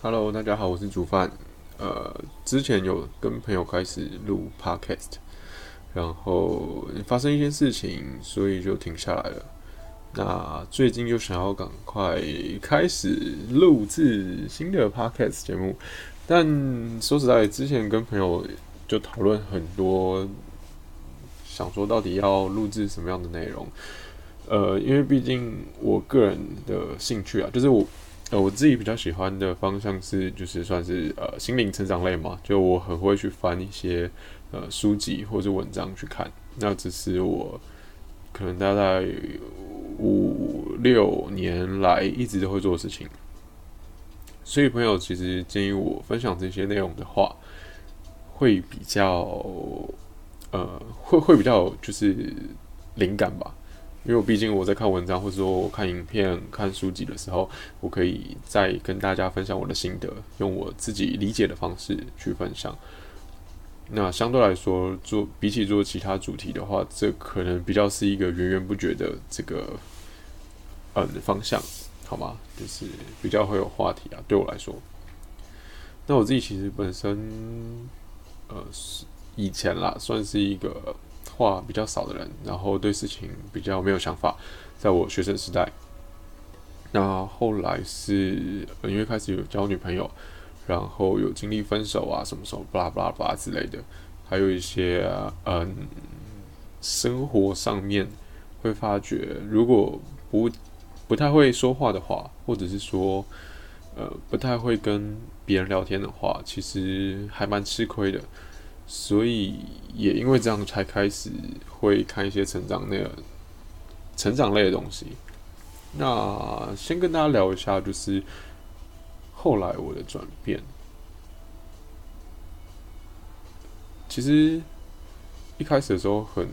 Hello，大家好，我是煮饭。呃，之前有跟朋友开始录 Podcast，然后发生一些事情，所以就停下来了。那最近又想要赶快开始录制新的 Podcast 节目，但说实在，之前跟朋友就讨论很多，想说到底要录制什么样的内容。呃，因为毕竟我个人的兴趣啊，就是我。呃，我自己比较喜欢的方向是，就是算是呃心灵成长类嘛，就我很会去翻一些呃书籍或者文章去看。那只是我可能大概五六年来一直都会做的事情。所以朋友其实建议我分享这些内容的话，会比较呃会会比较就是灵感吧。因为我毕竟我在看文章或者说我看影片、看书籍的时候，我可以再跟大家分享我的心得，用我自己理解的方式去分享。那相对来说，做比起做其他主题的话，这可能比较是一个源源不绝的这个嗯方向，好吗？就是比较会有话题啊，对我来说。那我自己其实本身呃是以前啦，算是一个。话比较少的人，然后对事情比较没有想法。在我学生时代，那后来是因为开始有交女朋友，然后有经历分手啊，什么什么巴拉巴拉巴拉之类的，还有一些嗯，生活上面会发觉，如果不不太会说话的话，或者是说呃不太会跟别人聊天的话，其实还蛮吃亏的。所以也因为这样，才开始会看一些成长类、成长类的东西。那先跟大家聊一下，就是后来我的转变。其实一开始的时候很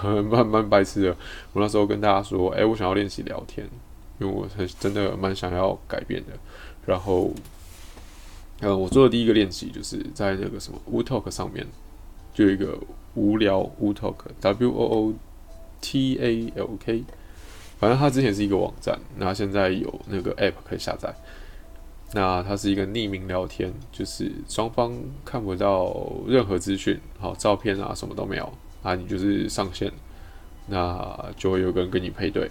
很 蛮蛮白痴的。我那时候跟大家说：“哎，我想要练习聊天，因为我很真的蛮想要改变的。”然后。呃，我做的第一个练习就是在那个什么 Wu Talk 上面，就有一个无聊 Wu Talk，W O O T A L K，反正它之前是一个网站，那现在有那个 App 可以下载。那它是一个匿名聊天，就是双方看不到任何资讯，好照片啊什么都没有啊，你就是上线，那就会有个人跟你配对，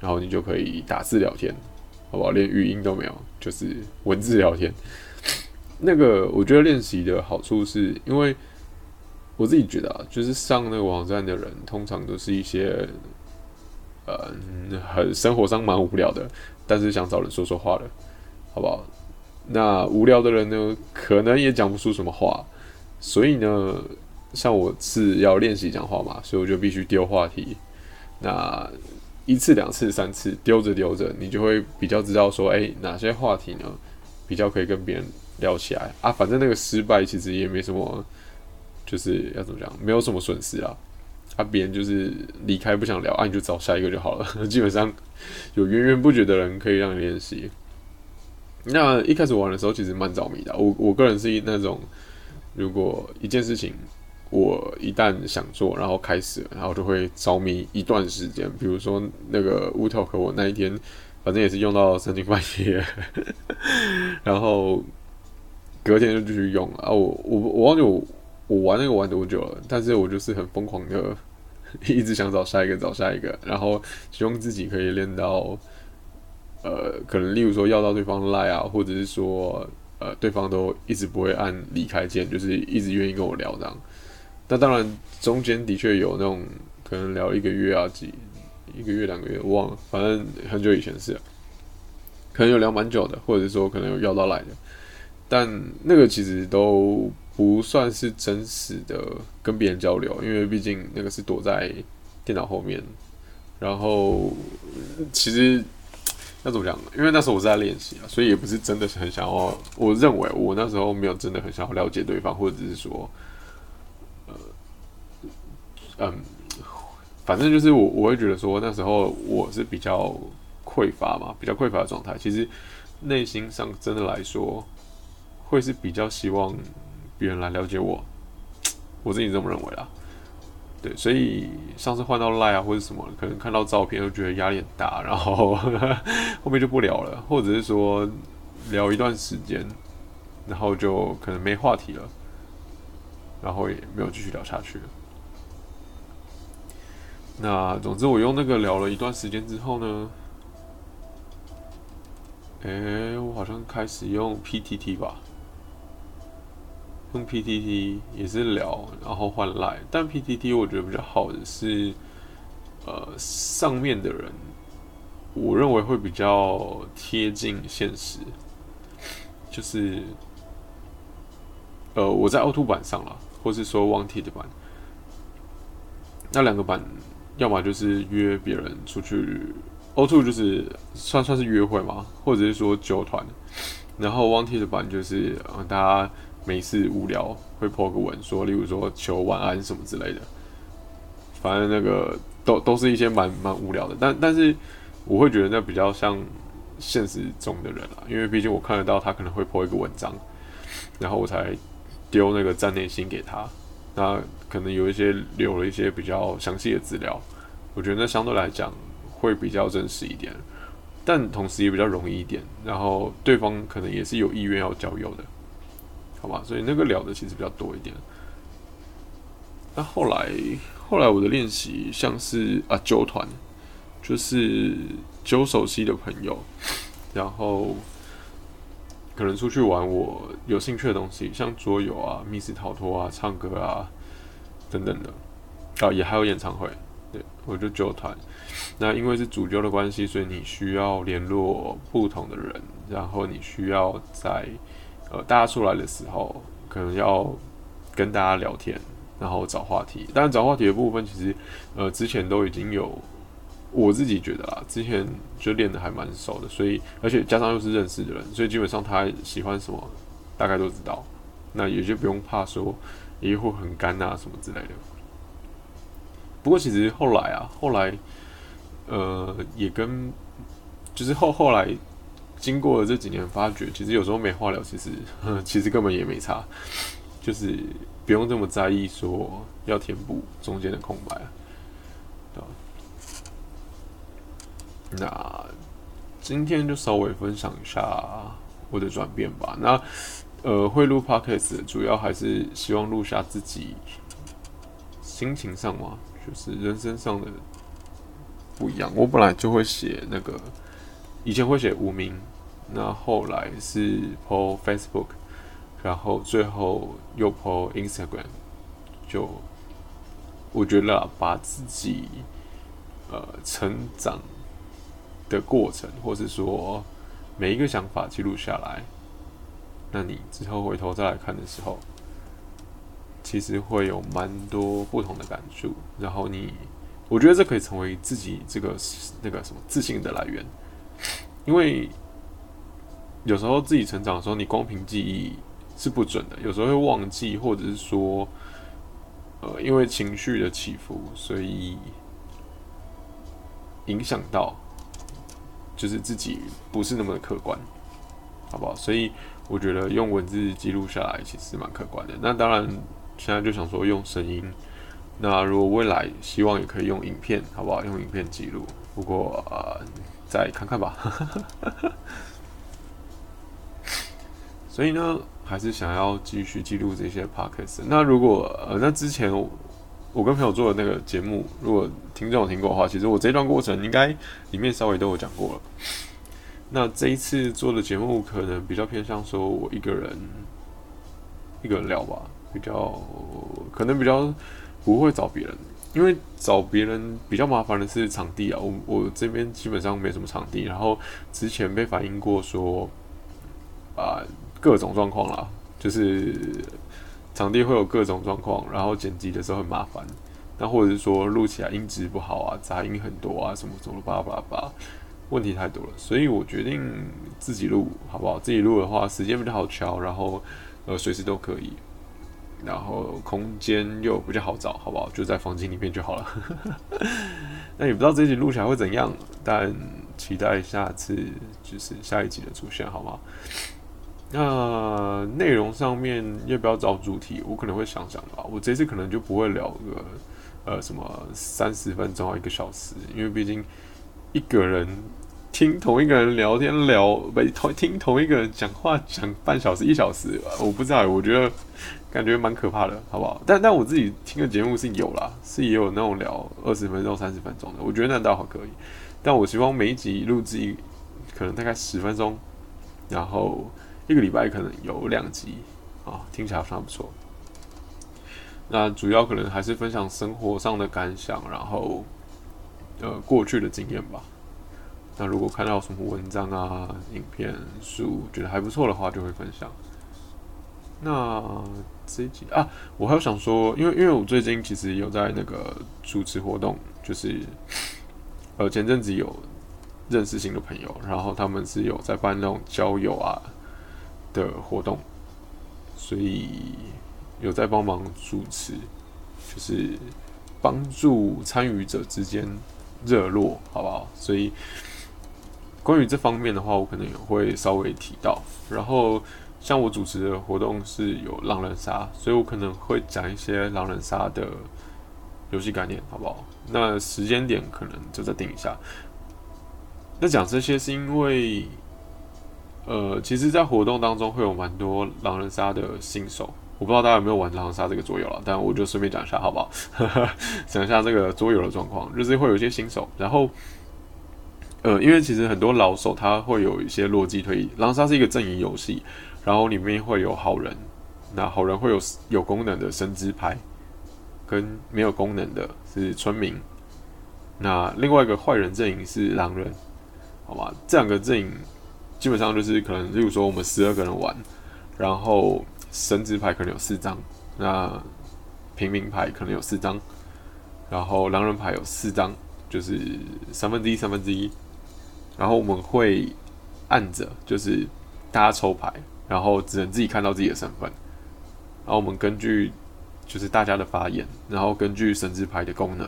然后你就可以打字聊天，好不好？连语音都没有，就是文字聊天。那个我觉得练习的好处是因为我自己觉得啊，就是上那个网站的人通常都是一些呃很生活上蛮无聊的，但是想找人说说话的，好不好？那无聊的人呢，可能也讲不出什么话，所以呢，像我是要练习讲话嘛，所以我就必须丢话题。那一次、两次、三次丢着丢着，你就会比较知道说，哎，哪些话题呢比较可以跟别人。聊起来啊，反正那个失败其实也没什么，就是要怎么讲，没有什么损失啊。啊，别人就是离开不想聊，啊，你就找下一个就好了。基本上有源源不绝的人可以让你练习。那一开始玩的时候其实蛮着迷的，我我个人是那种，如果一件事情我一旦想做，然后开始，然后就会着迷一段时间。比如说那个乌头和我那一天，反正也是用到三更半夜，然后。隔天就继续用啊！我我我忘记我我玩那个玩多久了，但是我就是很疯狂的，一直想找下一个找下一个，然后希望自己可以练到，呃，可能例如说要到对方赖啊，或者是说呃对方都一直不会按离开键，就是一直愿意跟我聊这样。那当然中间的确有那种可能聊一个月啊几一个月两个月忘了，反正很久以前是，可能有聊蛮久的，或者是说可能有要到来的。但那个其实都不算是真实的跟别人交流，因为毕竟那个是躲在电脑后面。然后其实要怎么讲？因为那时候我是在练习啊，所以也不是真的很想要。我认为我那时候没有真的很想要了解对方，或者是说，呃，嗯，反正就是我我会觉得说那时候我是比较匮乏嘛，比较匮乏的状态。其实内心上真的来说。会是比较希望别人来了解我，我自己这么认为啦。对，所以上次换到赖啊或者什么，可能看到照片就觉得压力很大，然后 后面就不聊了，或者是说聊一段时间，然后就可能没话题了，然后也没有继续聊下去。那总之，我用那个聊了一段时间之后呢，诶，我好像开始用 PTT 吧，用 PTT 也是聊，然后换来，但 PTT 我觉得比较好的是，呃，上面的人。我认为会比较贴近现实，就是，呃，我在 O two 版上了，或是说 Wanted 版，那两个版，要么就是约别人出去，O two 就是算算是约会嘛，或者是说酒团，然后 Wanted 版就是呃大家没事无聊会破个文，说例如说求晚安什么之类的，反正那个都都是一些蛮蛮无聊的，但但是。我会觉得那比较像现实中的人啊，因为毕竟我看得到他可能会 po 一个文章，然后我才丢那个站内信给他，那可能有一些留了一些比较详细的资料，我觉得那相对来讲会比较真实一点，但同时也比较容易一点，然后对方可能也是有意愿要交友的，好吧，所以那个聊的其实比较多一点。那后来后来我的练习像是啊九团。就是揪熟悉的朋友，然后可能出去玩我有兴趣的东西，像桌游啊、密室逃脱啊、唱歌啊等等的啊，也还有演唱会。对我就揪团。那因为是主揪的关系，所以你需要联络不同的人，然后你需要在呃大家出来的时候，可能要跟大家聊天，然后找话题。但找话题的部分，其实呃之前都已经有。我自己觉得啦，之前就练的还蛮熟的，所以而且加上又是认识的人，所以基本上他喜欢什么，大概都知道，那也就不用怕说，也会很干啊什么之类的。不过其实后来啊，后来，呃，也跟就是后后来经过了这几年，发觉其实有时候没话聊，其实 其实根本也没差，就是不用这么在意说要填补中间的空白。那今天就稍微分享一下我的转变吧。那呃，会录 podcast 主要还是希望录下自己心情上嘛，就是人生上的不一样。我本来就会写那个，以前会写无名，那后来是 po Facebook，然后最后又 po Instagram，就我觉得把自己呃成长。的过程，或是说每一个想法记录下来，那你之后回头再来看的时候，其实会有蛮多不同的感触。然后你，我觉得这可以成为自己这个那个什么自信的来源，因为有时候自己成长的时候，你光凭记忆是不准的，有时候会忘记，或者是说，呃，因为情绪的起伏，所以影响到。就是自己不是那么的客观，好不好？所以我觉得用文字记录下来其实蛮客观的。那当然，现在就想说用声音。那如果未来希望也可以用影片，好不好？用影片记录。不过呃，再看看吧。所以呢，还是想要继续记录这些 podcast。那如果呃，那之前。我跟朋友做的那个节目，如果听众有听过的话，其实我这段过程应该里面稍微都有讲过了。那这一次做的节目可能比较偏向说我一个人一个人聊吧，比较可能比较不会找别人，因为找别人比较麻烦的是场地啊。我我这边基本上没什么场地，然后之前被反映过说啊各种状况啦，就是。场地会有各种状况，然后剪辑的时候很麻烦，那或者是说录起来音质不好啊，杂音很多啊，什么什么巴拉巴拉巴，问题太多了，所以我决定自己录，好不好？自己录的话，时间比较好调，然后呃随时都可以，然后空间又比较好找，好不好？就在房间里面就好了。那也不知道这一集录起来会怎样，但期待下次就是下一集的出现，好吗？那内容上面要不要找主题？我可能会想想吧。我这次可能就不会聊个呃什么三十分钟一个小时，因为毕竟一个人听同一个人聊天聊，不同听同一个人讲话讲半小时一小时，我不知道，我觉得感觉蛮可怕的，好不好？但但我自己听的节目是有啦，是也有那种聊二十分钟、三十分钟的，我觉得那倒还可以。但我希望每一集录制可能大概十分钟，然后一个礼拜可能有两集啊，听起来非常不错。那主要可能还是分享生活上的感想，然后呃过去的经验吧。那如果看到什么文章啊、影片、书，觉得还不错的话，就会分享。那这一集啊，我还有想说，因为因为我最近其实有在那个主持活动，就是呃前阵子有认识新的朋友，然后他们是有在办那种交友啊的活动，所以有在帮忙主持，就是帮助参与者之间热络，好不好？所以。关于这方面的话，我可能也会稍微提到。然后，像我主持的活动是有狼人杀，所以我可能会讲一些狼人杀的游戏概念，好不好？那时间点可能就再定一下。那讲这些是因为，呃，其实，在活动当中会有蛮多狼人杀的新手，我不知道大家有没有玩狼人杀这个桌游了，但我就顺便讲一下，好不好？讲一下这个桌游的状况，就是会有一些新手，然后。呃，因为其实很多老手他会有一些逻辑推理，狼人杀是一个阵营游戏，然后里面会有好人，那好人会有有功能的神之牌，跟没有功能的是村民，那另外一个坏人阵营是狼人，好吧？这两个阵营基本上就是可能，例如说我们十二个人玩，然后神职牌可能有四张，那平民牌可能有四张，然后狼人牌有四张，就是三分之一三分之一。然后我们会按着，就是大家抽牌，然后只能自己看到自己的身份。然后我们根据就是大家的发言，然后根据神职牌的功能，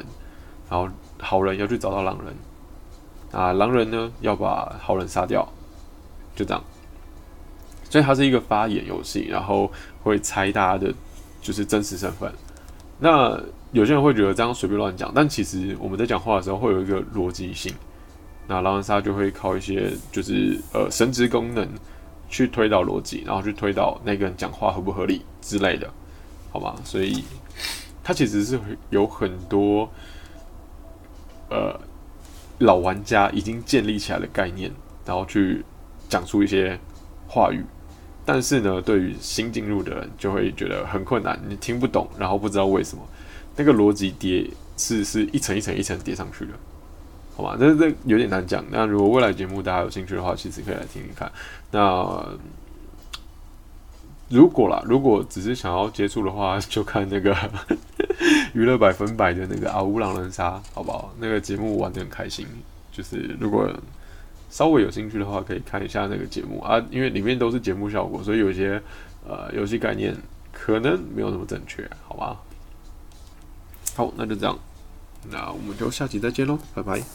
然后好人要去找到狼人，啊，狼人呢要把好人杀掉，就这样。所以它是一个发言游戏，然后会猜大家的就是真实身份。那有些人会觉得这样随便乱讲，但其实我们在讲话的时候会有一个逻辑性。那狼人杀就会靠一些就是呃神职功能去推导逻辑，然后去推导那个人讲话合不合理之类的，好吗？所以它其实是有很多呃老玩家已经建立起来的概念，然后去讲出一些话语，但是呢，对于新进入的人就会觉得很困难，你听不懂，然后不知道为什么那个逻辑叠是是一层一层一层叠上去的。好吧，这这有点难讲。那如果未来节目大家有兴趣的话，其实可以来听听看。那如果啦，如果只是想要接触的话，就看那个 娱乐百分百的那个啊乌狼人杀，好不好？那个节目玩的很开心。就是如果稍微有兴趣的话，可以看一下那个节目啊，因为里面都是节目效果，所以有些呃游戏概念可能没有那么正确，好吧？好，那就这样。那我们就下期再见喽，拜拜。